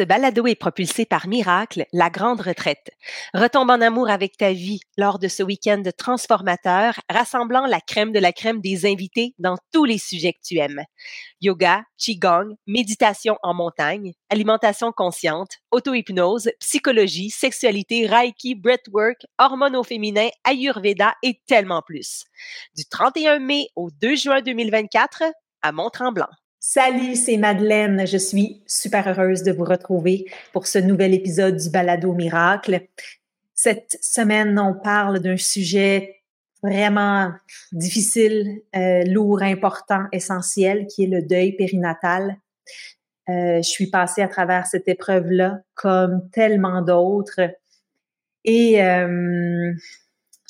Ce balado est propulsé par Miracle, la grande retraite. Retombe en amour avec ta vie lors de ce week-end transformateur, rassemblant la crème de la crème des invités dans tous les sujets que tu aimes. Yoga, Qigong, méditation en montagne, alimentation consciente, auto-hypnose, psychologie, sexualité, Reiki, breathwork, hormones au féminin, Ayurveda et tellement plus. Du 31 mai au 2 juin 2024 à Mont-Tremblant. Salut, c'est Madeleine. Je suis super heureuse de vous retrouver pour ce nouvel épisode du Balado Miracle. Cette semaine, on parle d'un sujet vraiment difficile, euh, lourd, important, essentiel, qui est le deuil périnatal. Euh, je suis passée à travers cette épreuve-là comme tellement d'autres. Et euh,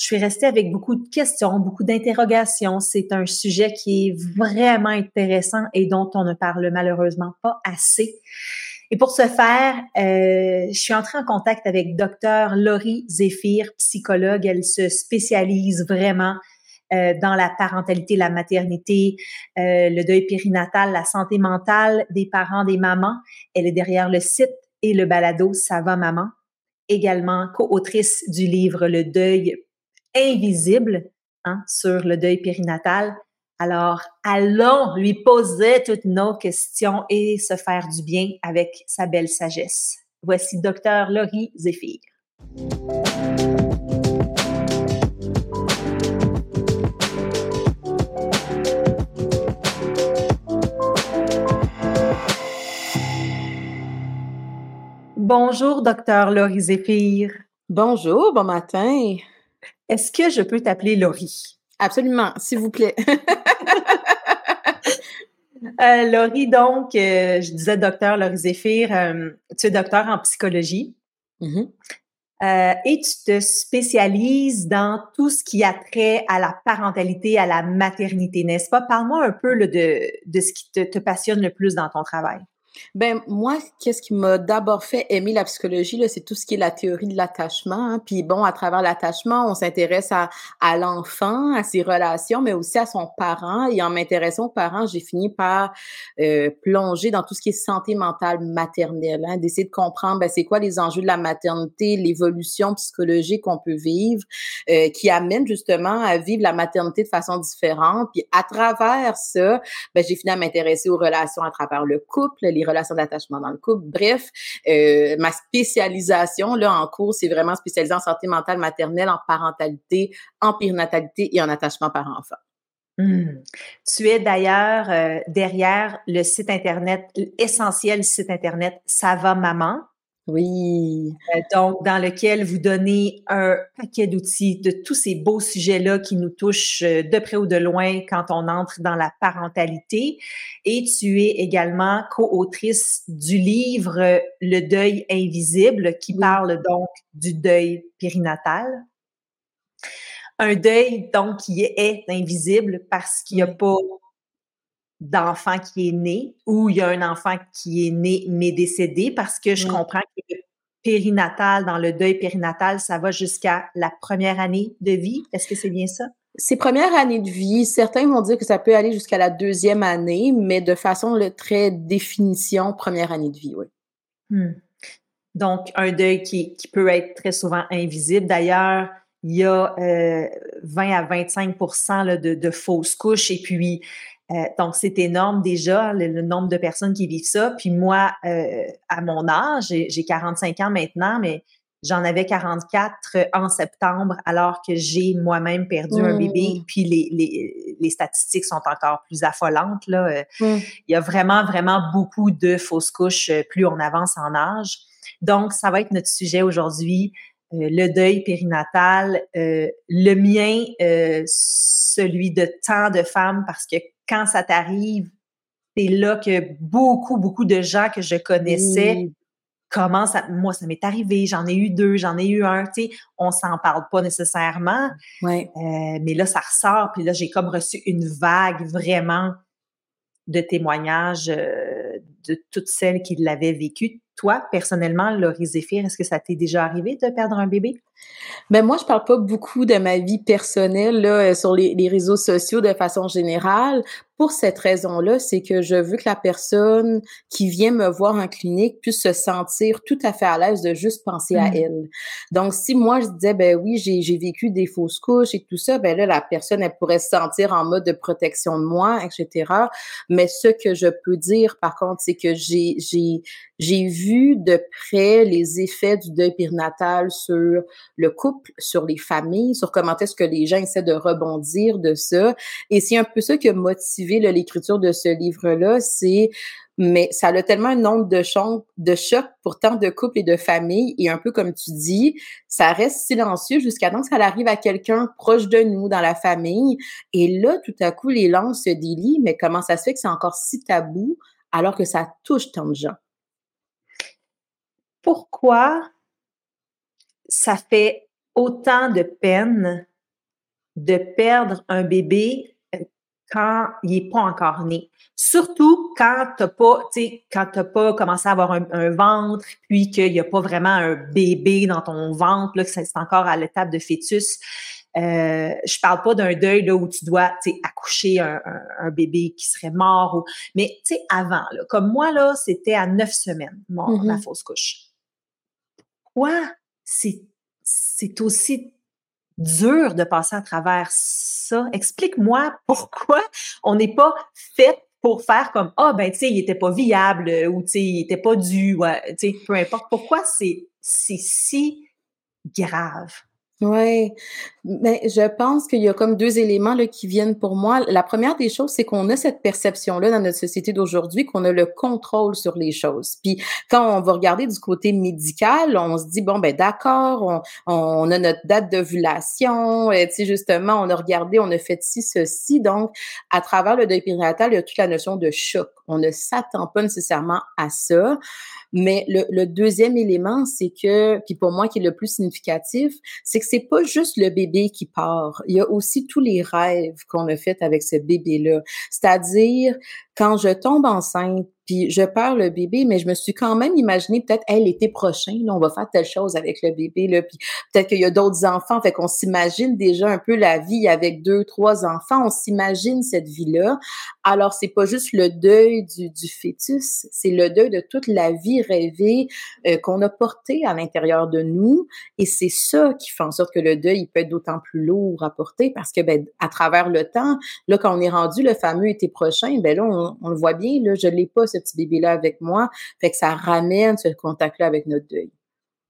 je suis restée avec beaucoup de questions, beaucoup d'interrogations. C'est un sujet qui est vraiment intéressant et dont on ne parle malheureusement pas assez. Et pour ce faire, euh, je suis entrée en contact avec Dr. Laurie Zéphir, psychologue. Elle se spécialise vraiment euh, dans la parentalité, la maternité, euh, le deuil périnatal, la santé mentale des parents, des mamans. Elle est derrière le site et le balado Ça va maman. Également co-autrice du livre Le deuil invisible hein, sur le deuil périnatal. Alors, allons lui poser toutes nos questions et se faire du bien avec sa belle sagesse. Voici Docteur Laurie Zéphir. Bonjour, docteur Laurie Zéphir. Bonjour, bon matin. Est-ce que je peux t'appeler Laurie? Absolument, s'il vous plaît. euh, Laurie, donc, euh, je disais docteur Laurie Zéphir, euh, tu es docteur en psychologie. Mm-hmm. Et tu te spécialises dans tout ce qui a trait à la parentalité, à la maternité, n'est-ce pas? Parle-moi un peu de, de ce qui te, te passionne le plus dans ton travail. Ben moi, qu'est-ce qui m'a d'abord fait aimer la psychologie là, c'est tout ce qui est la théorie de l'attachement. Hein. Puis bon, à travers l'attachement, on s'intéresse à, à l'enfant, à ses relations, mais aussi à son parent. Et en m'intéressant aux parents, j'ai fini par euh, plonger dans tout ce qui est santé mentale maternelle, hein, d'essayer de comprendre ben, c'est quoi les enjeux de la maternité, l'évolution psychologique qu'on peut vivre, euh, qui amène justement à vivre la maternité de façon différente. Puis à travers ça, ben, j'ai fini à m'intéresser aux relations à travers le couple, relations d'attachement dans le couple. Bref, euh, ma spécialisation là en cours, c'est vraiment spécialisée en santé mentale maternelle, en parentalité, en périnatalité et en attachement par enfant. Hmm. Tu es d'ailleurs euh, derrière le site internet, l'essentiel site internet Ça va maman. Oui. Euh, donc, dans lequel vous donnez un paquet d'outils de tous ces beaux sujets-là qui nous touchent euh, de près ou de loin quand on entre dans la parentalité. Et tu es également co-autrice du livre Le deuil invisible qui parle donc du deuil périnatal. Un deuil donc qui est invisible parce qu'il n'y a pas d'enfant qui est né ou il y a un enfant qui est né mais décédé parce que je comprends que le périnatal, dans le deuil périnatal, ça va jusqu'à la première année de vie. Est-ce que c'est bien ça? Ces premières années de vie, certains vont dire que ça peut aller jusqu'à la deuxième année, mais de façon le très définition, première année de vie, oui. Hmm. Donc, un deuil qui, qui, peut être très souvent invisible. D'ailleurs, il y a euh, 20 à 25 là, de, de fausses couches et puis euh, donc, c'est énorme déjà, le, nombre de personnes qui vivent ça. Puis moi, euh, à mon âge, j'ai 45 ans maintenant, mais j'en avais 44 en septembre, alors que j'ai moi-même perdu un bébé. Mmh. Puis les, les, les, statistiques sont encore plus affolantes. Là. Euh, mmh. Il y a vraiment, vraiment beaucoup de fausses couches plus on avance en âge. Donc, ça va être notre sujet aujourd'hui. le deuil périnatal, le mien, celui de tant de femmes, parce que quand ça t'arrive, c'est là que beaucoup, beaucoup de gens que je connaissais commencent à... Moi, ça m'est arrivé, j'en ai eu deux, j'en ai eu un, tu sais, on s'en parle pas nécessairement. Euh, mais là, ça ressort, puis là, j'ai comme reçu une vague vraiment de témoignages euh, de toutes celles qui l'avaient vécu. Toi, personnellement, Laurie Zéphir, est-ce que ça t'est déjà arrivé de perdre un bébé? Ben moi, je parle pas beaucoup de ma vie personnelle là, sur les, les réseaux sociaux de façon générale pour cette raison-là, c'est que je veux que la personne qui vient me voir en clinique puisse se sentir tout à fait à l'aise de juste penser à mmh. elle. Donc, si moi, je disais, ben oui, j'ai vécu des fausses couches et tout ça, ben là, la personne, elle pourrait se sentir en mode de protection de moi, etc. Mais ce que je peux dire, par contre, c'est que j'ai j'ai vu de près les effets du deuil périnatal sur le couple, sur les familles, sur comment est-ce que les gens essaient de rebondir de ça. Et c'est un peu ça qui a motivé l'écriture de ce livre-là, c'est mais ça a tellement un nombre de, de chocs pour tant de couples et de familles, et un peu comme tu dis, ça reste silencieux jusqu'à temps que ça arrive à quelqu'un proche de nous, dans la famille, et là, tout à coup, les langues se délient, mais comment ça se fait que c'est encore si tabou alors que ça touche tant de gens? Pourquoi ça fait autant de peine de perdre un bébé quand il est pas encore né. Surtout quand pas, tu quand t'as pas commencé à avoir un, ventre, puis qu'il y a pas vraiment un bébé dans ton ventre, là, que c'est encore à l'étape de fœtus. Euh, je parle pas d'un deuil là où tu dois accoucher un, un, bébé qui serait mort ou mais avant là comme moi là c'était à neuf semaines mon, ma mm-hmm. fausse couche. Quoi? C'est aussi dur de passer à travers ça. Explique-moi pourquoi on n'est pas fait pour faire comme ah ben tu sais il était pas viable ou tu sais il était pas dû tu sais peu importe pourquoi c'est si grave? Oui, mais je pense qu'il y a comme deux éléments là, qui viennent pour moi. La première des choses, c'est qu'on a cette perception-là dans notre société d'aujourd'hui qu'on a le contrôle sur les choses. Puis quand on va regarder du côté médical, on se dit bon ben d'accord, on, on, a notre date d'ovulation, tu sais justement, on a regardé, on a fait ci ceci. Donc à travers le deuil il y a toute la notion de choc. On ne s'attend pas nécessairement à ça. Mais le, deuxième élément, c'est que, puis pour moi qui est le plus significatif, c'est que c'est pas juste le bébé qui part. Il y a aussi tous les rêves qu'on a fait avec ce bébé-là. C'est-à-dire, quand je tombe enceinte, puis je perds le bébé, mais je me suis quand même imaginé peut-être, hey, l'été prochain, là, on va faire telle chose avec le bébé, là, puis peut-être qu'il y a d'autres enfants, fait qu'on s'imagine déjà un peu la vie avec deux, trois enfants, on s'imagine cette vie-là. Alors, c'est pas juste le deuil du, du fœtus, c'est le deuil de toute la vie rêvée euh, qu'on a portée à l'intérieur de nous, et c'est ça qui fait en sorte que le deuil il peut être d'autant plus lourd à porter parce que, ben, à travers le temps, là, quand on est rendu le fameux été prochain, ben là, on, le voit bien, là, je l'ai pas, petit bébé-là avec moi. Fait que ça ramène ce contact-là avec notre deuil.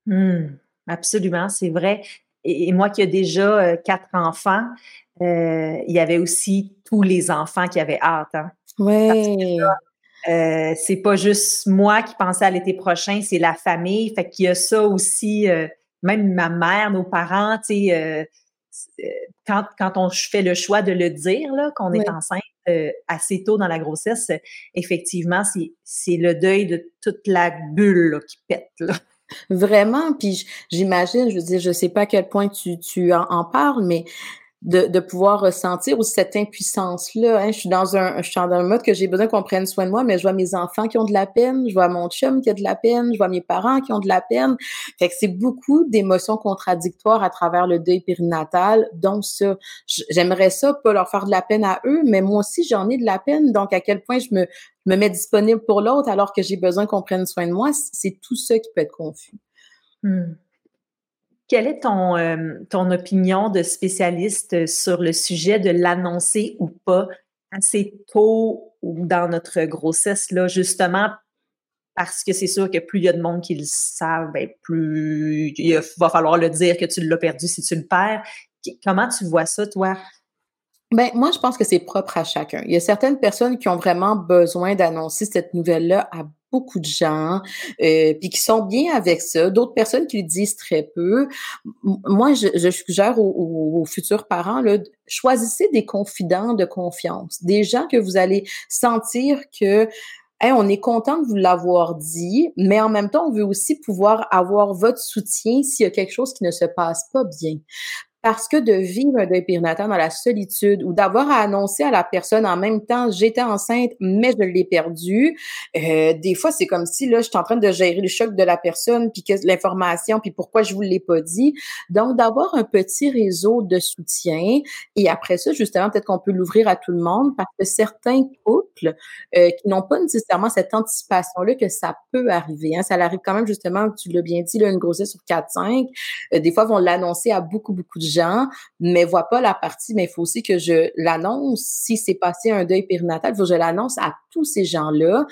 Mmh, absolument, c'est vrai. Et, moi qui ai déjà euh, quatre enfants, euh, il y avait aussi tous les enfants qui avaient hâte. Hein. Oui. Euh, c'est pas juste moi qui pensais à l'été prochain, c'est la famille. Fait qu'il y a ça aussi, même ma mère, nos parents, tu sais, quand, quand on fait le choix de le dire, qu'on est enceinte, euh, assez tôt dans la grossesse, effectivement, c'est le deuil de toute la bulle qui pète. Vraiment, puis j'imagine, je veux dire, je sais pas à quel point tu, tu en parles, mais de, pouvoir ressentir aussi cette impuissance-là. Hein. Je suis dans un, je suis dans un mode que j'ai besoin qu'on prenne soin de moi, mais je vois mes enfants qui ont de la peine, je vois mon chum qui a de la peine, je vois mes parents qui ont de la peine. Fait que c'est beaucoup d'émotions contradictoires à travers le deuil périnatal. Donc ça, j'aimerais ça pas leur faire de la peine à eux, mais moi aussi j'en ai de la peine. Donc à quel point je me, me mets disponible pour l'autre alors que j'ai besoin qu'on prenne soin de moi, c'est tout ça qui peut être confus. Hmm. Quelle est ton, euh, ton opinion de spécialiste sur le sujet de l'annoncer ou pas assez tôt ou dans notre grossesse, là, justement parce que c'est sûr que plus il y a de monde qui le savent, ben, plus il va falloir le dire que tu l'as perdu si tu le perds. Comment tu vois ça, toi? Ben, moi, je pense que c'est propre à chacun. Il y a certaines personnes qui ont vraiment besoin d'annoncer cette nouvelle-là à beaucoup de gens, euh, puis qui sont bien avec ça. D'autres personnes qui le disent très peu. Moi, je, je suggère aux, futurs parents, là, choisissez des confidents de confiance, des gens que vous allez sentir que on est content de vous l'avoir dit, mais en même temps, on veut aussi pouvoir avoir votre soutien s'il y a quelque chose qui ne se passe pas bien. Parce que de vivre un deuil dans la solitude ou d'avoir à annoncer à la personne en même temps j'étais enceinte mais je l'ai perdu, euh, des fois c'est comme si là je suis en train de gérer le choc de la personne puis que l'information puis pourquoi je vous l'ai pas dit. Donc d'avoir un petit réseau de soutien et après ça justement peut-être qu'on peut l'ouvrir à tout le monde parce que certains couples euh, qui n'ont pas nécessairement cette anticipation là que ça peut arriver, hein, ça arrive quand même justement tu l'as bien dit là une grossesse sur 4 5 euh, des fois vont l'annoncer à beaucoup beaucoup de gens, mais voient pas la partie, mais il faut aussi que je l'annonce. Si c'est passé un deuil périnatal, il faut que je l'annonce à tous ces gens-là.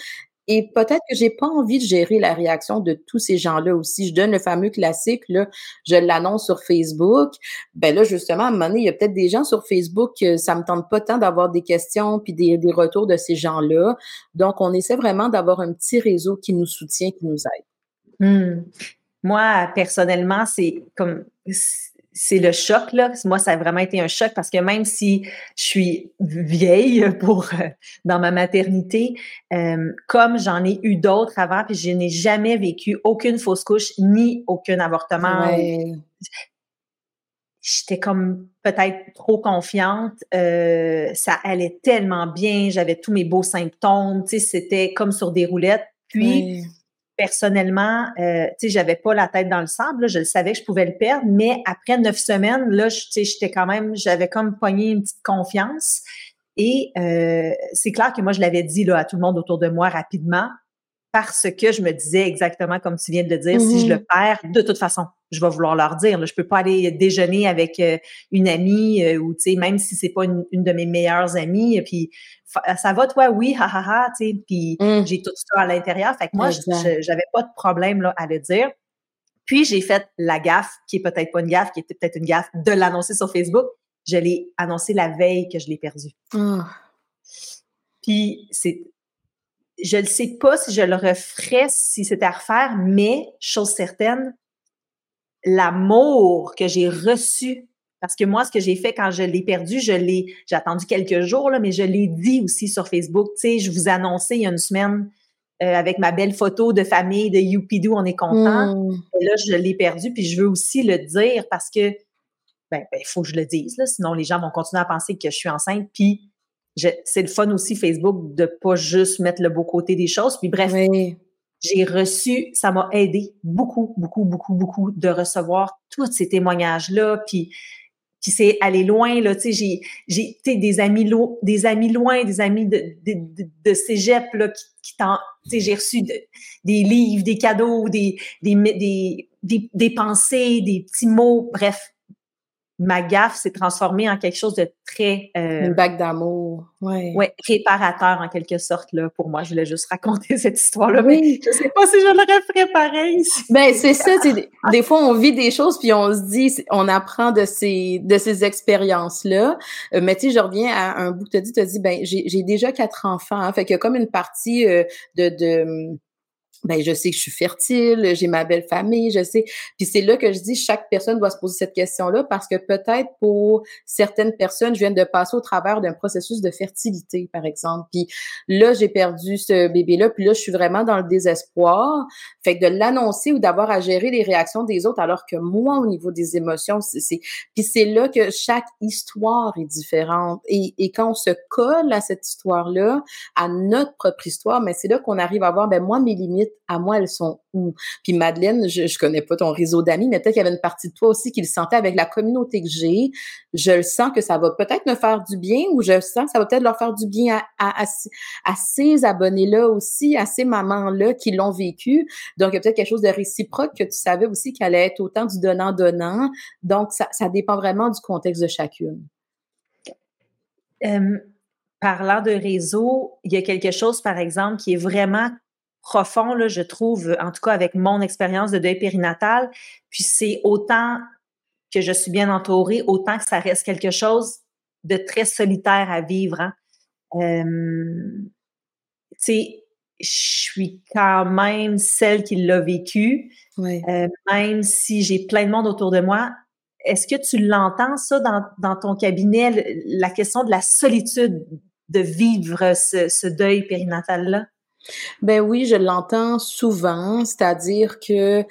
Et peut-être que j'ai pas envie de gérer la réaction de tous ces gens-là aussi. Je donne le fameux classique, là, je l'annonce sur Facebook. Ben là, justement, à un moment donné, il y a peut-être des gens sur Facebook que ça me tente pas tant d'avoir des questions puis des, des retours de ces gens-là. Donc, on essaie vraiment d'avoir un petit réseau qui nous soutient, qui nous aide. Hmm. Moi, personnellement, c'est comme c'est le choc là. Moi, ça a vraiment été un choc parce que même si je suis vieille pour euh, dans ma maternité, euh, comme j'en ai eu d'autres avant, puis je n'ai jamais vécu aucune fausse couche ni aucun avortement. J'étais comme peut-être trop confiante. Euh, ça allait tellement bien. J'avais tous mes beaux symptômes. Tu sais, c'était comme sur des roulettes. Puis personnellement, euh, tu sais, j'avais pas la tête dans le sable. je savais que je pouvais le perdre, mais après neuf semaines, là, tu sais, j'étais quand même, j'avais comme pogné une petite confiance. Et euh, c'est clair que moi, je l'avais dit là, à tout le monde autour de moi rapidement parce que je me disais exactement comme tu viens de le dire, si je le mm-hmm. perds, de toute façon, je vais vouloir leur dire. Là, je peux pas aller déjeuner avec euh, une amie euh, ou tu sais, même si c'est pas une, de mes meilleures amies, puis ça va toi, oui, ha ha ha, tu sais, puis mm. j'ai tout ça à l'intérieur. Fait que moi, j'avais pas de problème là à le dire. Puis j'ai fait la gaffe, qui est peut-être pas une gaffe, qui était peut-être une gaffe, de l'annoncer sur Facebook. Je l'ai annoncé la veille que je l'ai perdu. Ah. Puis c'est je ne sais pas si je le referais si c'était à refaire, mais chose certaine, l'amour que j'ai reçu, parce que moi, ce que j'ai fait quand je l'ai perdu, je l'ai, j'ai attendu quelques jours, là, mais je l'ai dit aussi sur Facebook. Tu sais, je vous annonçais il y a une semaine euh, avec ma belle photo de famille de Youpidou, on est content. Hmm. Et là, je l'ai perdu, puis je veux aussi le dire parce que ben, ben, il faut que je le dise, là, sinon les gens vont continuer à penser que je suis enceinte, puis c'est le fun aussi Facebook de pas juste mettre le beau côté des choses. Puis bref, j'ai reçu, ça m'a aidé beaucoup, beaucoup, beaucoup, beaucoup de recevoir tous ces témoignages-là. Puis, puis c'est aller loin, là, tu sais, j'ai, j'ai, des amis, des amis loin, des amis de, de, de, cégep, là, qui, qui tu sais, j'ai reçu des livres, des cadeaux, des, des, des, des, des pensées, des petits mots, bref, ma gaffe s'est transformée en quelque chose de très euh, une bague d'amour, ouais. ouais, réparateur en quelque sorte là pour moi. Je voulais juste raconter cette histoire là, oui. mais je sais pas si je l'aurais fait pareil. Ben c'est ça, des, des fois on vit des choses puis on se dit, on apprend de ces de ces expériences là. Euh, mais tu sais, je reviens à un bout que tu as dit, tu as dit ben j'ai déjà quatre enfants, hein, fait que comme une partie euh, de de ben je sais que je suis fertile, j'ai ma belle famille, je sais. Puis c'est là que je dis chaque personne doit se poser cette question-là parce que peut-être pour certaines personnes, je viens de passer au travers d'un processus de fertilité par exemple. Puis là j'ai perdu ce bébé-là, puis là je suis vraiment dans le désespoir. Fait que de l'annoncer ou d'avoir à gérer les réactions des autres alors que moi au niveau des émotions, c'est puis c'est là que chaque histoire est différente et, et quand on se colle à cette histoire-là, à notre propre histoire, mais c'est là qu'on arrive à voir ben moi mes limites à moi, elles sont où? Puis Madeleine, je, je connais pas ton réseau d'amis, mais peut-être qu'il y avait une partie de toi aussi qui le sentait avec la communauté que j'ai. Je le sens que ça va peut-être me faire du bien ou je sens que ça va peut-être leur faire du bien à, ces abonnés-là aussi, à ces mamans-là qui l'ont vécu. Donc, il y a peut-être quelque chose de réciproque que tu savais aussi qu'elle allait être autant du donnant-donnant. Donc, ça, ça dépend vraiment du contexte de chacune. parlant de réseau, il y a quelque chose, par exemple, qui est vraiment profond, là, je trouve, en tout cas avec mon expérience de deuil périnatal. Puis c'est autant que je suis bien entourée, autant que ça reste quelque chose de très solitaire à vivre. Hein. tu sais, je suis quand même celle qui l'a vécu, euh, même si j'ai plein de monde autour de moi. Est-ce que tu l'entends, ça, dans, dans, ton cabinet, la question de la solitude de vivre ce, ce deuil périnatal-là? Ben oui, je l'entends souvent, c'est-à-dire que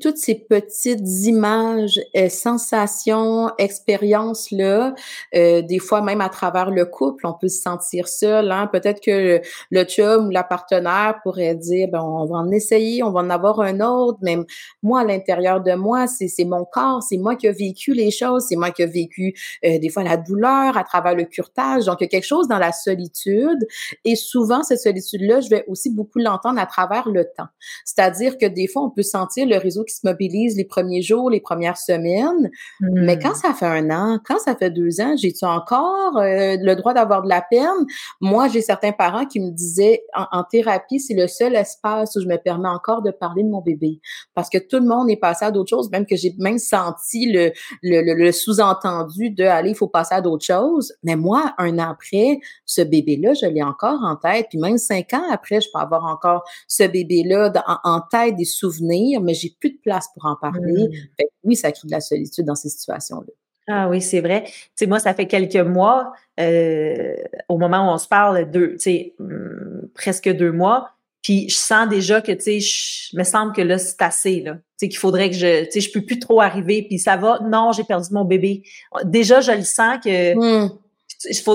toutes ces petites images, euh, sensations, expériences là, euh, des fois même à travers le couple, on peut se sentir seul. Hein? Peut-être que le, chum ou la partenaire pourrait dire, ben on va en essayer, on va en avoir un autre. Même moi à l'intérieur de moi, c'est c'est mon corps, c'est moi qui ai vécu les choses, c'est moi qui ai vécu euh, des fois la douleur à travers le curtage. Donc il y a quelque chose dans la solitude et souvent cette solitude là, je vais aussi beaucoup l'entendre à travers le temps. C'est-à-dire que des fois, on peut sentir le réseau qui se mobilise les premiers jours, les premières semaines, mais quand hmm. ça fait un an, quand ça fait deux ans, j'ai-tu encore euh, le droit d'avoir de la peine? Moi, j'ai certains parents qui me disaient, en, thérapie, c'est le seul espace où je me permets encore de parler de mon bébé. Parce que tout le monde est passé à d'autres choses, même que j'ai même senti le, le, le, sous-entendu de, allez, il faut passer à d'autres choses. Mais moi, un an après, ce bébé-là, je l'ai encore en tête. Puis même cinq ans après, je peux avoir encore ce bébé-là en, tête des souvenirs, mais j'ai plus de place pour en parler. Mmh. oui, ça crée de la solitude dans ces situations-là. Ah oui, c'est vrai. Tu sais, moi, ça fait quelques mois, euh, au moment où on se parle, deux, tu sais, mmh, presque deux mois, puis je sens déjà que, tu sais, je me semble que là, c'est assez, là. Tu sais, qu'il faudrait que je, tu sais, je peux plus trop arriver, puis ça va. Non, j'ai perdu mon bébé. Déjà, je le sens que,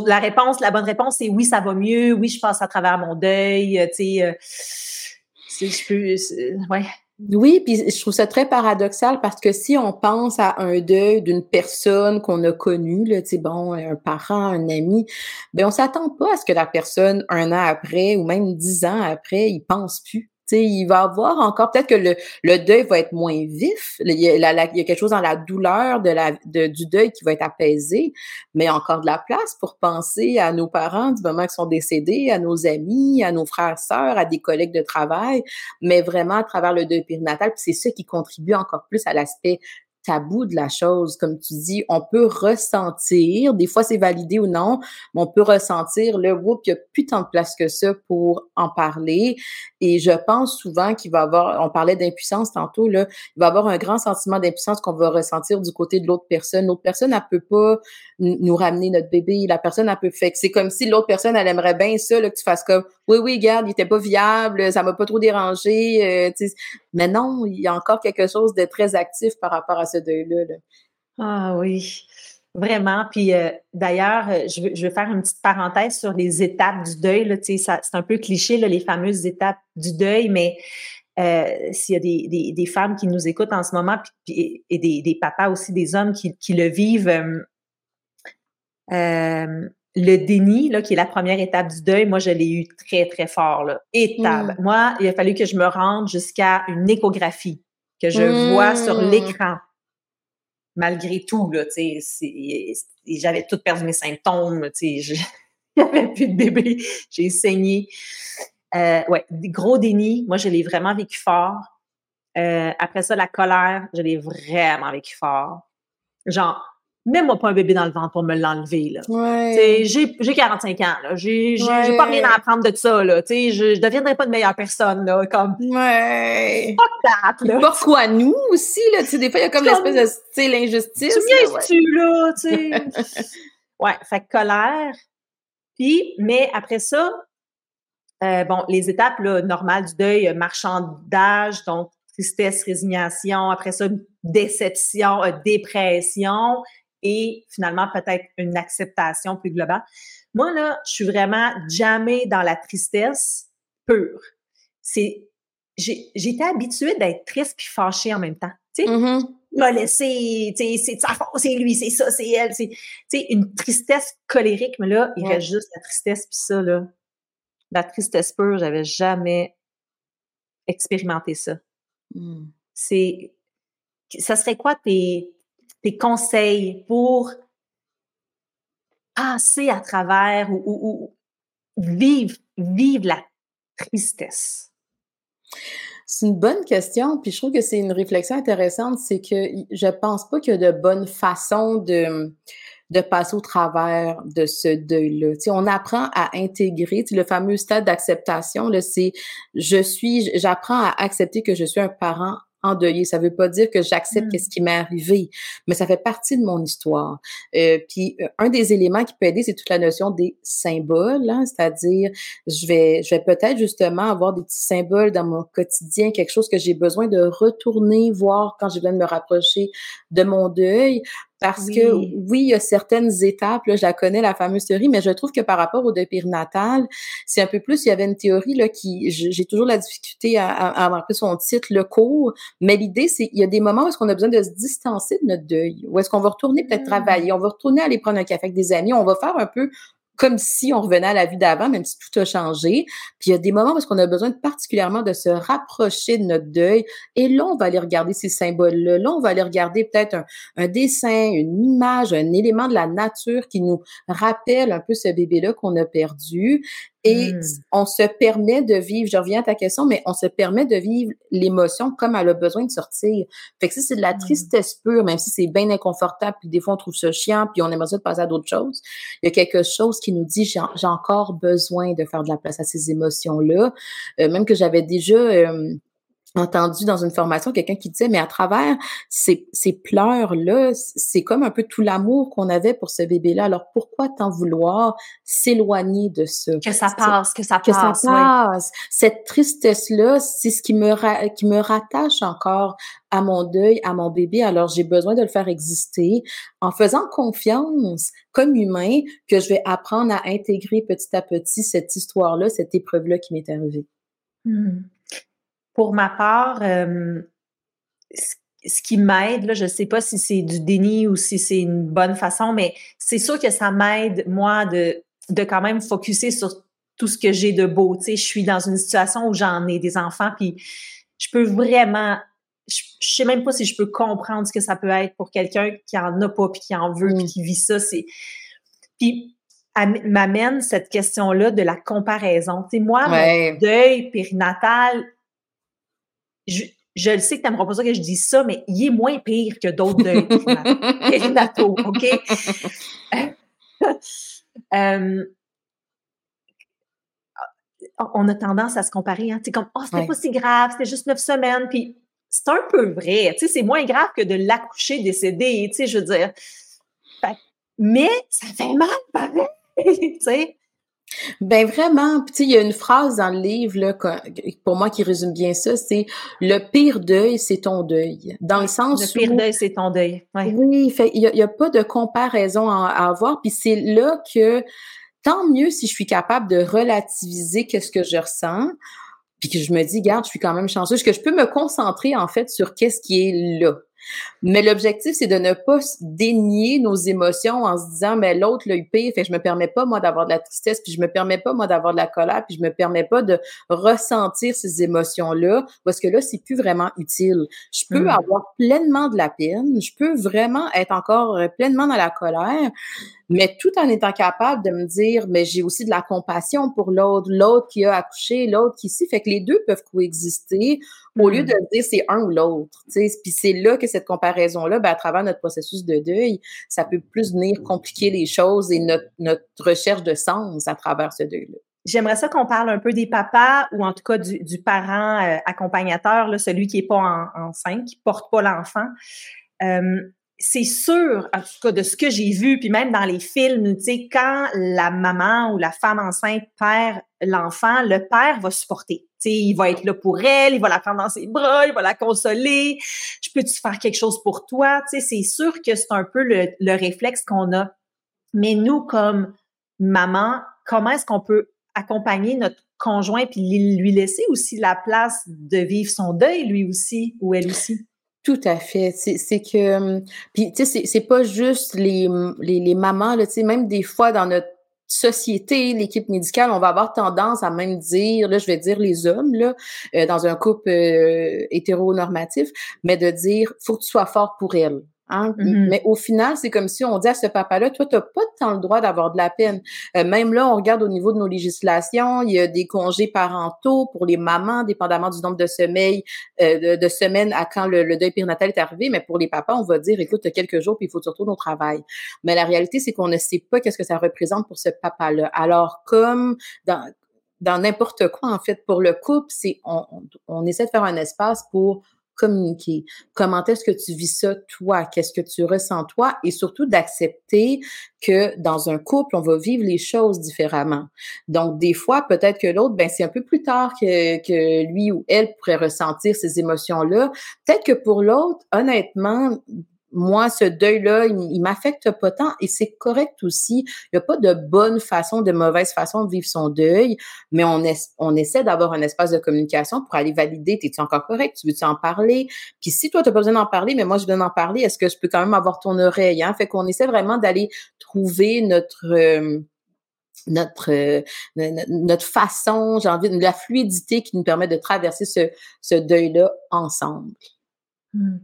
la réponse, la bonne réponse, c'est oui, ça va mieux. Oui, je passe à travers mon deuil. Euh, tu sais, euh, je peux, ouais. Oui, puis je trouve ça très paradoxal parce que si on pense à un deuil d'une personne qu'on a connue, là, bon, un parent, un ami, ben on s'attend pas à ce que la personne un an après ou même dix ans après, il pense plus il va avoir encore, peut-être que le, le deuil va être moins vif. Il y, a, quelque chose dans la douleur de la, du deuil qui va être apaisé, mais encore de la place pour penser à nos parents du moment qu'ils sont décédés, à nos amis, à nos frères, sœurs, à des collègues de travail, mais vraiment à travers le deuil périnatal. c'est ça qui contribue encore plus à l'aspect tabou de la chose. Comme tu dis, on peut ressentir, des fois c'est validé ou non, mais on peut ressentir le whoop, il n'y a plus tant de place que ça pour en parler. Et je pense souvent qu'il va avoir, on parlait d'impuissance tantôt, là, il va avoir un grand sentiment d'impuissance qu'on va ressentir du côté de l'autre personne. L'autre personne, elle peut pas nous ramener notre bébé. La personne, elle peut fait c'est comme si l'autre personne, elle aimerait bien ça, là, que tu fasses comme, oui, oui, garde, il était pas viable, ça m'a pas trop dérangé, euh, mais non, il y a encore quelque chose de très actif par rapport à ce deuil-là. Ah oui, vraiment. Puis euh, d'ailleurs, euh, je, je, vais faire une petite parenthèse sur les étapes du deuil. Là, c'est un peu cliché, les fameuses étapes du deuil, mais s'il y a des, femmes qui nous écoutent en ce moment, et des, des, papas aussi, des hommes qui, qui le vivent, euh, le déni, là, qui est la première étape du deuil, moi, je l'ai eu très, très fort. Là. Étape. Mmh. Moi, il a fallu que je me rende jusqu'à une échographie, que je vois sur mmh. l'écran. Malgré tout, là, tu sais, j'avais tout perdu mes symptômes, tu sais, j'avais plus de bébé, j'ai saigné. Euh, ouais, gros déni. Moi, je l'ai vraiment vécu fort. Euh, après ça, la colère, je l'ai vraiment vécu fort. Genre, mets-moi pas un bébé dans le ventre pour me l'enlever. Là. Ouais. J'ai, j'ai 45 ans. Là. J'ai, j'ai, pas rien à apprendre de ça. Là. je, je deviendrai pas de meilleure personne. Là, comme, ouais. là. Pourquoi nous aussi? Là, des fois, il y a comme, l'espèce de l'injustice. Tu viens tu là? ouais, fait colère. Puis, mais après ça, euh, bon, les étapes là, normales du deuil, marchandage, donc tristesse, résignation, après ça, déception, euh, dépression, et finalement peut-être une acceptation plus globale. Moi, là, je suis vraiment jamais dans la tristesse pure. C'est, j'étais habituée d'être triste puis fâchée en même temps. Tu sais, mm-hmm. m'a laissé, tu sais, c'est sa faute, c'est lui, c'est ça, c'est elle. C'est, tu sais, une tristesse colérique, mais là, il reste juste la tristesse puis ça, là. La tristesse pure, j'avais jamais expérimenté ça. Mm. C'est, ça serait quoi tes, conseils pour passer à travers ou, vivre, vivre la tristesse? C'est une bonne question, puis je trouve que c'est une réflexion intéressante, c'est que je pense pas qu'il y a de bonnes façons de de passer au travers de ce deuil-là. Tu on apprend à intégrer, le fameux stade d'acceptation, là, c'est je suis, j'apprends à accepter que je suis un parent endeuillée. Ça veut pas dire que j'accepte mmh. ce qui m'est arrivé, mais ça fait partie de mon histoire. Euh, puis euh, un des éléments qui peut aider, c'est toute la notion des symboles, hein, c'est-à-dire je vais je vais peut-être justement avoir des petits symboles dans mon quotidien, quelque chose que j'ai besoin de retourner voir quand je viens de me rapprocher de mon deuil parce que oui, il y a certaines étapes, là, je la connais, la fameuse théorie, mais je trouve que par rapport au deuil périnatal, c'est un peu plus, il y avait une théorie là, qui, j'ai toujours la difficulté à, à, marquer son titre, le cours, mais l'idée, c'est il y a des moments où est-ce qu'on a besoin de se distancer de notre deuil, où est-ce qu'on va retourner peut-être mmh. travailler, on va retourner aller prendre un café avec des amis, on va faire un peu comme si on revenait à la vie d'avant, même si tout a changé. Puis il y a des moments où on a besoin particulièrement de se rapprocher de notre deuil. Et là, on va aller regarder ces symboles-là. Là, on va aller regarder peut-être un, dessin, une image, un élément de la nature qui nous rappelle un peu ce bébé-là qu'on a perdu. Et mmh. on se permet de vivre, je reviens à ta question, mais on se permet de vivre l'émotion comme elle a besoin de sortir. Fait que ça, c'est de la mmh. tristesse pure, même si c'est bien inconfortable, puis des fois on trouve ça chiant, puis on aimerait ça de passer à d'autres choses. Il y a quelque chose qui nous dit, j'ai encore besoin de faire de la place à ces émotions-là. Euh, même que j'avais déjà... Euh, entendu dans une formation quelqu'un qui disait, mais à travers ces, ces pleurs-là, c'est comme un peu tout l'amour qu'on avait pour ce bébé-là. Alors pourquoi t'en vouloir s'éloigner de ça? Que ça passe, que ça passe. Que ça passe. Cette tristesse-là, c'est ce qui me, qui me rattache encore à mon deuil, à mon bébé. Alors j'ai besoin de le faire exister en faisant confiance comme humain que je vais apprendre à intégrer petit à petit cette histoire-là, cette épreuve-là qui m'est arrivée. Mmh. Pour ma part, euh, ce qui m'aide, là, je ne sais pas si c'est du déni ou si c'est une bonne façon, mais c'est sûr que ça m'aide, moi, de, de quand même focuser sur tout ce que j'ai de beau. Tu sais, je suis dans une situation où j'en ai des enfants, puis je peux vraiment, je, je, sais même pas si je peux comprendre ce que ça peut être pour quelqu'un qui en a pas, puis qui en veut, puis mm. qui vit ça. C'est, puis m'amène cette question-là de la comparaison. Tu sais, moi, mon deuil périnatal, je, le sais que tu n'aimeras pas ça que je dise ça, mais il est moins pire que d'autres de périnataux, OK? Euh, on a tendance à se comparer, hein, comme, oh, c'était pas si grave, c'était juste neuf semaines, puis c'est un peu vrai, tu sais, c'est moins grave que de l'accoucher décédé, tu sais, je veux dire. mais ça fait mal, pareil, tu sais. Ben vraiment, tu sais, il y a une phrase dans le livre là, pour moi qui résume bien ça, c'est le pire deuil, c'est ton deuil. Dans le sens le pire deuil, c'est ton deuil. Oui, il y a, pas de comparaison à, avoir, puis c'est là que tant mieux si je suis capable de relativiser qu'est-ce que je ressens, puis que je me dis, garde, je suis quand même chanceuse, que je peux me concentrer en fait sur qu'est-ce qui est là. Mais l'objectif, c'est de ne pas dénier nos émotions en se disant, mais l'autre l'a eu pire, fait je me permets pas, moi, d'avoir de la tristesse, puis je me permets pas, moi, d'avoir de la colère, puis je me permets pas de ressentir ces émotions-là, parce que là, c'est plus vraiment utile. Je peux mmh. avoir pleinement de la peine, je peux vraiment être encore euh, pleinement dans la colère, mais tout en étant capable de me dire, mais j'ai aussi de la compassion pour l'autre, l'autre qui a accouché, l'autre qui ici, fait que les deux peuvent coexister au lieu mm. de dire c'est un ou l'autre. Puis c'est là que cette comparaison-là, ben, à travers notre processus de deuil, ça peut plus venir compliquer les choses et notre, notre recherche de sens à travers ce deuil-là. J'aimerais ça qu'on parle un peu des papas ou en tout cas du, du parent euh, accompagnateur, là, celui qui est pas en, enceinte, qui porte pas l'enfant. Euh, c'est sûr, en tout cas, de ce que j'ai vu, puis même dans les films, tu sais, quand la maman ou la femme enceinte perd l'enfant, le père va supporter. Tu sais, il va être là pour elle, il va la prendre dans ses bras, il va la consoler. Je peux-tu faire quelque chose pour toi? Tu sais, c'est sûr que c'est un peu le, le réflexe qu'on a. Mais nous, comme maman, comment est-ce qu'on peut accompagner notre conjoint puis lui laisser aussi la place de vivre son deuil, lui aussi, ou elle aussi? Tout à fait. C'est que, puis tu sais, c'est pas juste les, les, les mamans, là, tu sais, même des fois dans notre société, l'équipe médicale, on va avoir tendance à même dire, là, je vais dire les hommes, là, euh, dans un couple euh, hétéronormatif, mais de dire, faut que tu sois fort pour elle. Hein? Mm-hmm. Mais au final, c'est comme si on dit à ce papa-là, toi, tu n'as pas tant le droit d'avoir de la peine. Euh, même là, on regarde au niveau de nos législations, il y a des congés parentaux pour les mamans, dépendamment du nombre de sommeil, euh, de, semaines à quand le, deuil périnatal est arrivé. Mais pour les papas, on va dire, écoute, quelques jours, puis il faut que tu au travail. Mais la réalité, c'est qu'on ne sait pas qu'est-ce que ça représente pour ce papa-là. Alors, comme dans dans n'importe quoi, en fait, pour le couple, c'est on, on, essaie de faire un espace pour communiquer. Comment est-ce que tu vis ça, toi? Qu'est-ce que tu ressens, toi? Et surtout d'accepter que dans un couple, on va vivre les choses différemment. Donc, des fois, peut-être que l'autre, ben, c'est un peu plus tard que, que lui ou elle pourrait ressentir ces émotions-là. Peut-être que pour l'autre, honnêtement, moi, ce deuil-là, il, m'affecte pas tant et c'est correct aussi. Il n'y a pas de bonne façon, de mauvaise façon de vivre son deuil, mais on, essaie d'avoir un espace de communication pour aller valider, es-tu encore correct? Tu veux-tu en parler? Puis si toi, tu n'as pas besoin d'en parler, mais moi, je viens d'en parler, est-ce que je peux quand même avoir ton oreille? Hein? Fait qu'on essaie vraiment d'aller trouver notre... Euh, notre euh, notre façon, j'ai envie de la fluidité qui nous permet de traverser ce, deuil-là ensemble. Mmh.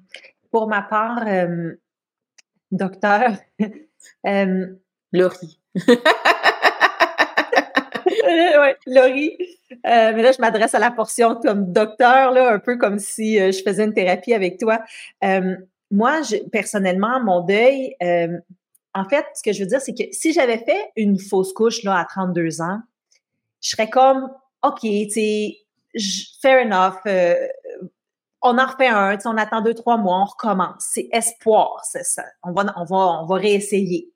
Pour ma part, euh, docteur, euh, Laurie. oui, Laurie. Euh, mais là, je m'adresse à la portion comme docteur, là, un peu comme si je faisais une thérapie avec toi. moi, personnellement, mon deuil, en fait, ce que je veux dire, c'est que si j'avais fait une fausse couche là, à 32 ans, je serais comme, OK, tu sais, fair enough, on en refait un, on attend deux, trois mois, on recommence. C'est espoir, c'est ça. On va, on va, on va réessayer.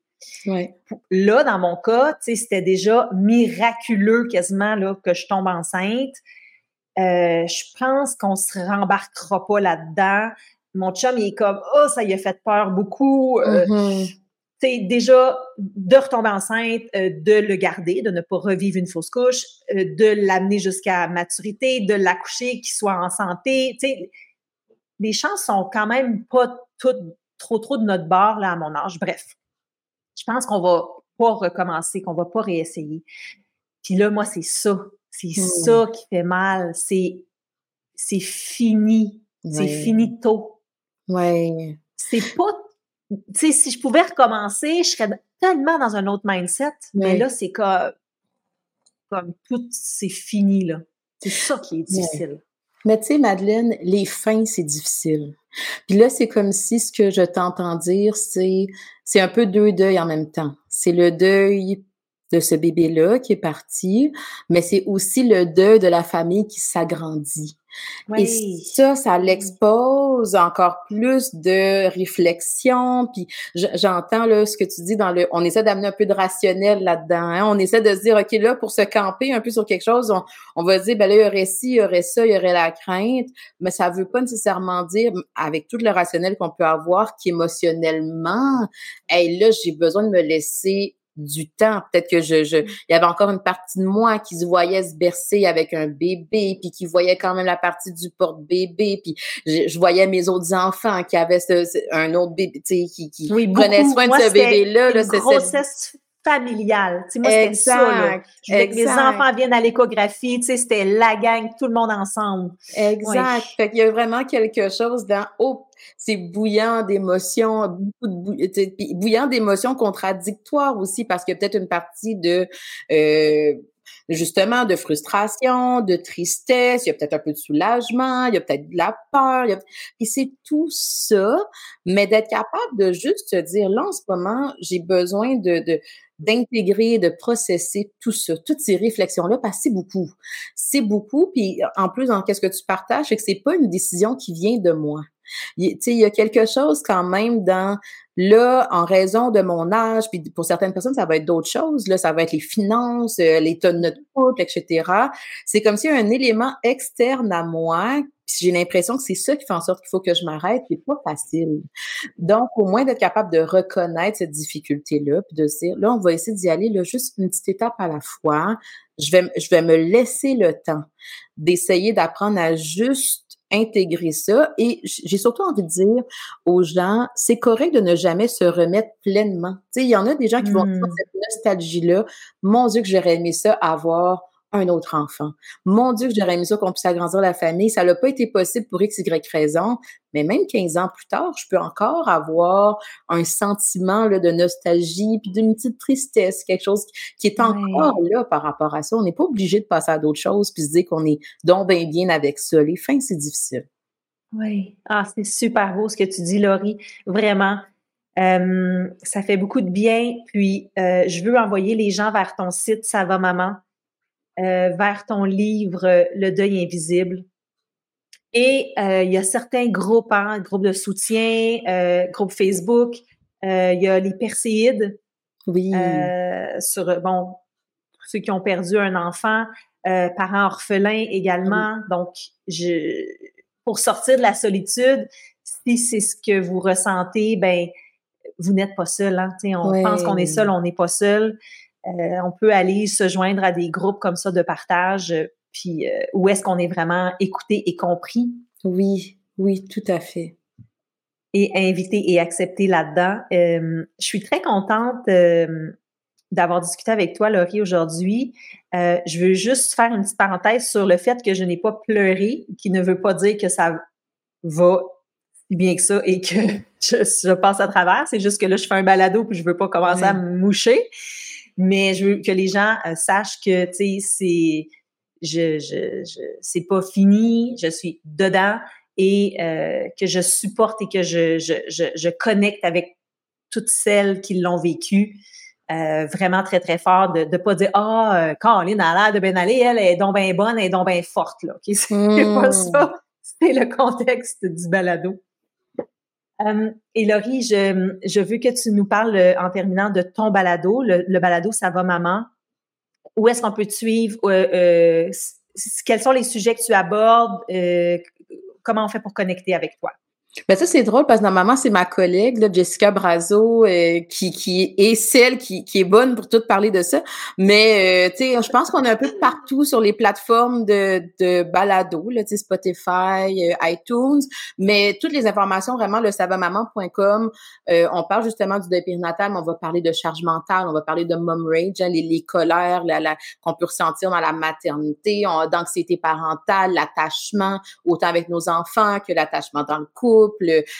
Là, dans mon cas, c'était déjà miraculeux quasiment là, que je tombe enceinte. Euh, je pense qu'on se rembarquera pas là-dedans. Mon chum, il est comme, oh, ça y a fait peur beaucoup. Euh, mm-hmm. déjà, de retomber enceinte, euh, de le garder, de ne pas revivre une fausse couche, de l'amener jusqu'à maturité, de l'accoucher, qu'il soit en santé. sais les chances sont quand même pas toutes trop trop de notre bord là à mon âge. Bref, je pense qu'on va pas recommencer, qu'on va pas réessayer. Puis là, moi, c'est ça. C'est hmm. ça qui fait mal. C'est c'est fini. C'est fini tôt. Ouais. C'est pas. Tu sais, si je pouvais recommencer, je serais tellement dans un autre mindset. Mais là, c'est comme, comme tout, c'est fini, là. C'est ça qui est difficile. Mais tu sais, Madeleine, les fins, c'est difficile. Puis là, c'est comme si ce que je t'entends dire, c'est, c'est un peu deux deuils en même temps. C'est le deuil de ce bébé-là qui est parti, mais c'est aussi le deuil de la famille qui s'agrandit. Et ça, ça l'expose encore plus de réflexion. Puis j'entends là ce que tu dis dans le, on essaie d'amener un peu de rationnel là-dedans. Hein. On essaie de se dire, ok là pour se camper un peu sur quelque chose, on, on va dire, ben là il y aurait ci, il y aurait ça, il y aurait la crainte, mais ça veut pas nécessairement dire avec tout le rationnel qu'on peut avoir qu'émotionnellement, hey là j'ai besoin de me laisser du temps. Peut-être que je, je, il y avait encore une partie de moi qui se voyait se bercer avec un bébé, puis qui voyait quand même la partie du porte-bébé, puis je, voyais mes autres enfants qui avaient ce, un autre bébé, tu sais, qui, qui prenaient soin de ce bébé-là. Là, grossesse familiale. Tu sais, moi, c'était ça. mes enfants viennent à l'échographie, tu sais, c'était la gang, tout le monde ensemble. Exact. Fait qu'il y a vraiment quelque chose dans, oh, c'est bouillant d'émotions, beaucoup de bouillant d'émotions contradictoires aussi, parce qu'il y a peut-être une partie de euh, justement de frustration, de tristesse, il y a peut-être un peu de soulagement, il y a peut-être de la peur, et c'est tout ça, mais d'être capable de juste se dire là en ce moment, j'ai besoin de, de d'intégrer, de processer tout ça, toutes ces réflexions-là, parce que c'est beaucoup. C'est beaucoup, puis en plus, dans qu'est-ce que tu partages, c'est que c'est pas une décision qui vient de moi. Il y a quelque chose quand même dans là, en raison de mon âge, puis pour certaines personnes, ça va être d'autres choses. Là, ça va être les finances, euh, l'état de notre couple, etc. C'est comme s'il y a un élément externe à moi puis j'ai l'impression que c'est ça qui fait en sorte qu'il faut que je m'arrête, c'est pas facile. Donc, au moins d'être capable de reconnaître cette difficulté-là, puis de dire, là, on va essayer d'y aller, là, juste une petite étape à la fois. Je vais, je vais me laisser le temps d'essayer d'apprendre à juste intégrer ça. Et j'ai surtout envie de dire aux gens, c'est correct de ne jamais se remettre pleinement. Tu sais, il y en a des gens qui vont avoir mmh. cette nostalgie-là. Mon Dieu, que j'aurais aimé ça avoir un autre enfant. Mon Dieu, que j'aurais aimé ça qu'on puisse agrandir la famille. Ça n'a pas été possible pour X, Y raison, mais même 15 ans plus tard, je peux encore avoir un sentiment là, de nostalgie puis d'une petite tristesse, quelque chose qui est encore là par rapport à ça. On n'est pas obligé de passer à d'autres choses puis se dire qu'on est donc bien bien avec ça. Les fins, c'est difficile. Oui. Ah, c'est super beau ce que tu dis, Laurie. Vraiment. Euh, ça fait beaucoup de bien. Puis, euh, je veux envoyer les gens vers ton site Ça va maman euh, vers ton livre Le deuil invisible. Et euh, il y a certains groupes, hein, groupes de soutien, euh, groupes Facebook. Euh, il y a les Perséides. Oui. sur, bon, ceux qui ont perdu un enfant, parents orphelins également. Donc, je, pour sortir de la solitude, si c'est ce que vous ressentez, ben vous n'êtes pas seul. Hein, on pense qu'on est seul, on n'est pas seul. On peut aller se joindre à des groupes comme ça de partage puis euh, où est-ce qu'on est vraiment écouté et compris. Oui, oui, tout à fait. Et invité et accepté là-dedans. Euh, je suis très contente euh, d'avoir discuté avec toi, Laurie, aujourd'hui. je veux juste faire une petite parenthèse sur le fait que je n'ai pas pleuré, qui ne veut pas dire que ça va bien que ça et que je, passe à travers. C'est juste que là, je fais un balado puis je veux pas commencer à me moucher. Mais je veux que les gens sachent que, tu sais, c'est je, je, je c'est pas fini, je suis dedans et euh, que je supporte et que je, je, je, je connecte avec toutes celles qui l'ont vécu. Euh, vraiment très, très fort de ne pas dire Ah, oh, euh, Caroline a l'air de bien aller, elle est donc bien bonne, elle est donc bien forte. Là. Okay? C'est pas hmm. ça. C'est le contexte du balado. Et Laurie, je, je veux que tu nous parles euh, en terminant de ton balado. Le, le balado Ça va maman, où est-ce qu'on peut te suivre? Euh, euh, quels sont les sujets que tu abordes? Euh, comment on fait pour connecter avec toi? Ben ça, c'est drôle parce que normalement, c'est ma collègue, là, Jessica Brazo, euh, qui, qui est celle qui, qui est bonne pour tout parler de ça. Mais, euh, tu sais, je pense qu'on est un peu partout sur les plateformes de, de balado, là, Spotify, euh, iTunes. Mais toutes les informations, vraiment, le savamaman.com, on parle justement du deuil périnatal, mais on va parler de charge mentale, on va parler de mom rage, hein, les, les colères la, qu'on peut ressentir dans la maternité, d'anxiété parentale, l'attachement, autant avec nos enfants que l'attachement dans le couple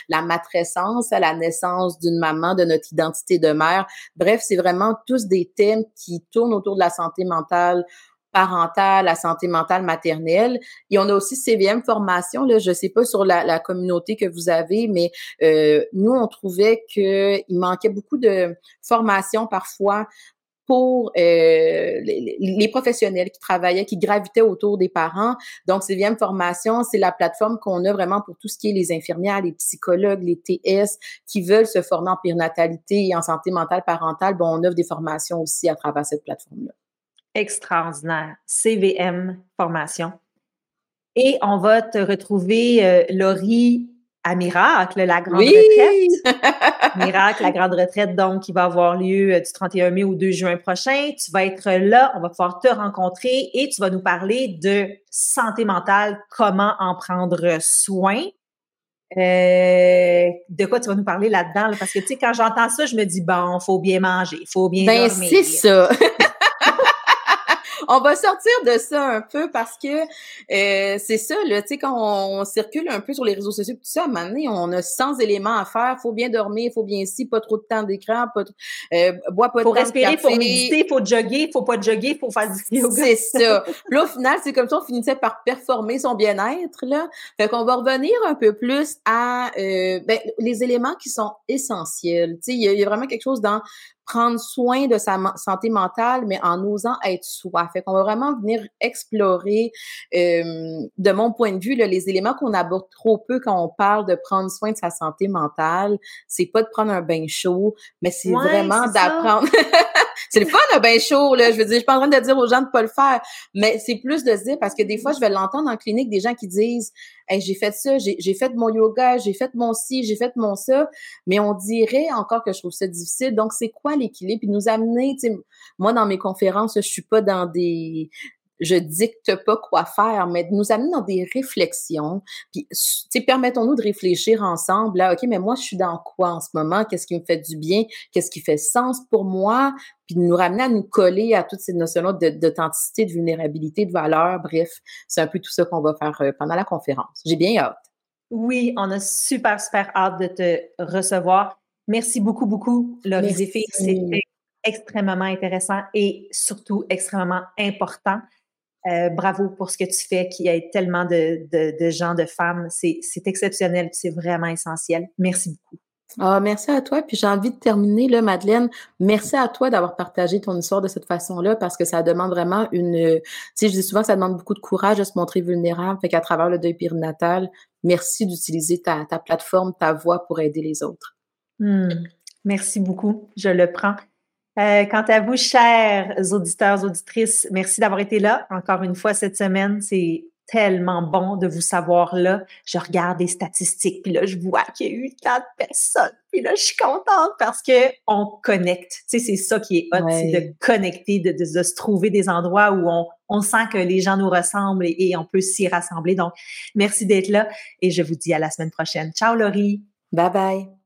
la matrescence à la naissance d'une maman, de notre identité de mère. Bref, c'est vraiment tous des thèmes qui tournent autour de la santé mentale parentale, la santé mentale maternelle. Et on a aussi CVM formation, là, je sais pas sur la, communauté que vous avez, mais euh, nous, on trouvait qu'il manquait beaucoup de formation parfois pour euh, les, professionnels qui travaillaient, qui gravitaient autour des parents. Donc, CVM Formation, c'est la plateforme qu'on a vraiment pour tout ce qui est les infirmières, les psychologues, les TS qui veulent se former en périnatalité et en santé mentale parentale. Bon, on offre des formations aussi à travers cette plateforme-là. Extraordinaire. CVM Formation. Et on va te retrouver, euh, Laurie, à Miracle, la grande retraite. Miracle, la grande retraite, donc, qui va avoir lieu euh, du 31 mai au 2 juin prochain. Tu vas être là, on va pouvoir te rencontrer et tu vas nous parler de santé mentale, comment en prendre soin. Euh, de quoi tu vas nous parler là-dedans? Parce que, tu sais, quand j'entends ça, je me dis, bon, faut bien manger, faut bien ben, dormir. c'est ça. on va sortir de ça un peu parce que euh, c'est ça, là, tu sais, quand on, circule un peu sur les réseaux sociaux, tout ça, à un moment donné, on a 100 éléments à faire. Faut bien dormir, faut bien ici, pas trop de temps d'écran, pas euh, bois pas faut de respirer, faut méditer, faut jogger, faut pas jogger, faut faire du yoga. C'est ça. là, au final, c'est comme ça, on finissait par performer son bien-être, là. Fait qu'on va revenir un peu plus à euh, ben, les éléments qui sont essentiels. Tu sais, il y, a vraiment quelque chose dans prendre soin de sa santé mentale, mais en osant être soi. Fait qu'on va vraiment venir explorer, euh, de mon point de vue, là, les éléments qu'on aborde trop peu quand on parle de prendre soin de sa santé mentale. C'est pas de prendre un bain chaud, mais c'est vraiment d'apprendre. c'est le fun un bain chaud, là. Je veux dire, je suis pas en train de dire aux gens de pas le faire, mais c'est plus de se dire parce que des fois, je vais l'entendre en clinique des gens qui disent j'ai fait ça, j'ai fait mon yoga, j'ai fait mon ci, j'ai fait mon ça, mais on dirait encore que je trouve ça difficile. Donc, c'est quoi l'équilibre? Puis nous amener, tu sais, moi, dans mes conférences, je suis pas dans des je dicte pas quoi faire, mais de nous amener dans des réflexions. Puis, tu permettons-nous de réfléchir ensemble. Là, OK, mais moi, je suis dans quoi en ce moment? Qu'est-ce qui me fait du bien? Qu'est-ce qui fait sens pour moi? Puis de nous ramener à nous coller à toutes ces notions-là d'authenticité, de, vulnérabilité, de valeur. Bref, c'est un peu tout ça qu'on va faire euh, pendant la conférence. J'ai bien hâte. Oui, on a super, super hâte de te recevoir. Merci beaucoup, beaucoup, Laurie Zéphir. C'était extrêmement intéressant et surtout extrêmement important. Euh, bravo pour ce que tu fais, qu'il y ait tellement de, de, de gens, de femmes. C'est exceptionnel, c'est vraiment essentiel. Merci beaucoup. Ah, merci à toi. Puis j'ai envie de terminer, là, Madeleine. Merci à toi d'avoir partagé ton histoire de cette façon-là parce que ça demande vraiment une. Tu sais, je dis souvent que ça demande beaucoup de courage de se montrer vulnérable. Fait qu'à travers le deuil périnatal, merci d'utiliser ta, ta, plateforme, ta voix pour aider les autres. Hmm. Merci beaucoup. Je le prends. Euh, quant à vous, chers auditeurs, auditrices, merci d'avoir été là encore une fois cette semaine. C'est tellement bon de vous savoir là. Je regarde les statistiques, puis là, je vois qu'il y a eu quatre personnes. Puis là, je suis contente parce que on connecte. Tu sais, c'est ça qui est hot, c'est de connecter, de, de, se trouver des endroits où on, on sent que les gens nous ressemblent et, et on peut s'y rassembler. Donc, merci d'être là et je vous dis à la semaine prochaine. Ciao, Laurie. Bye bye.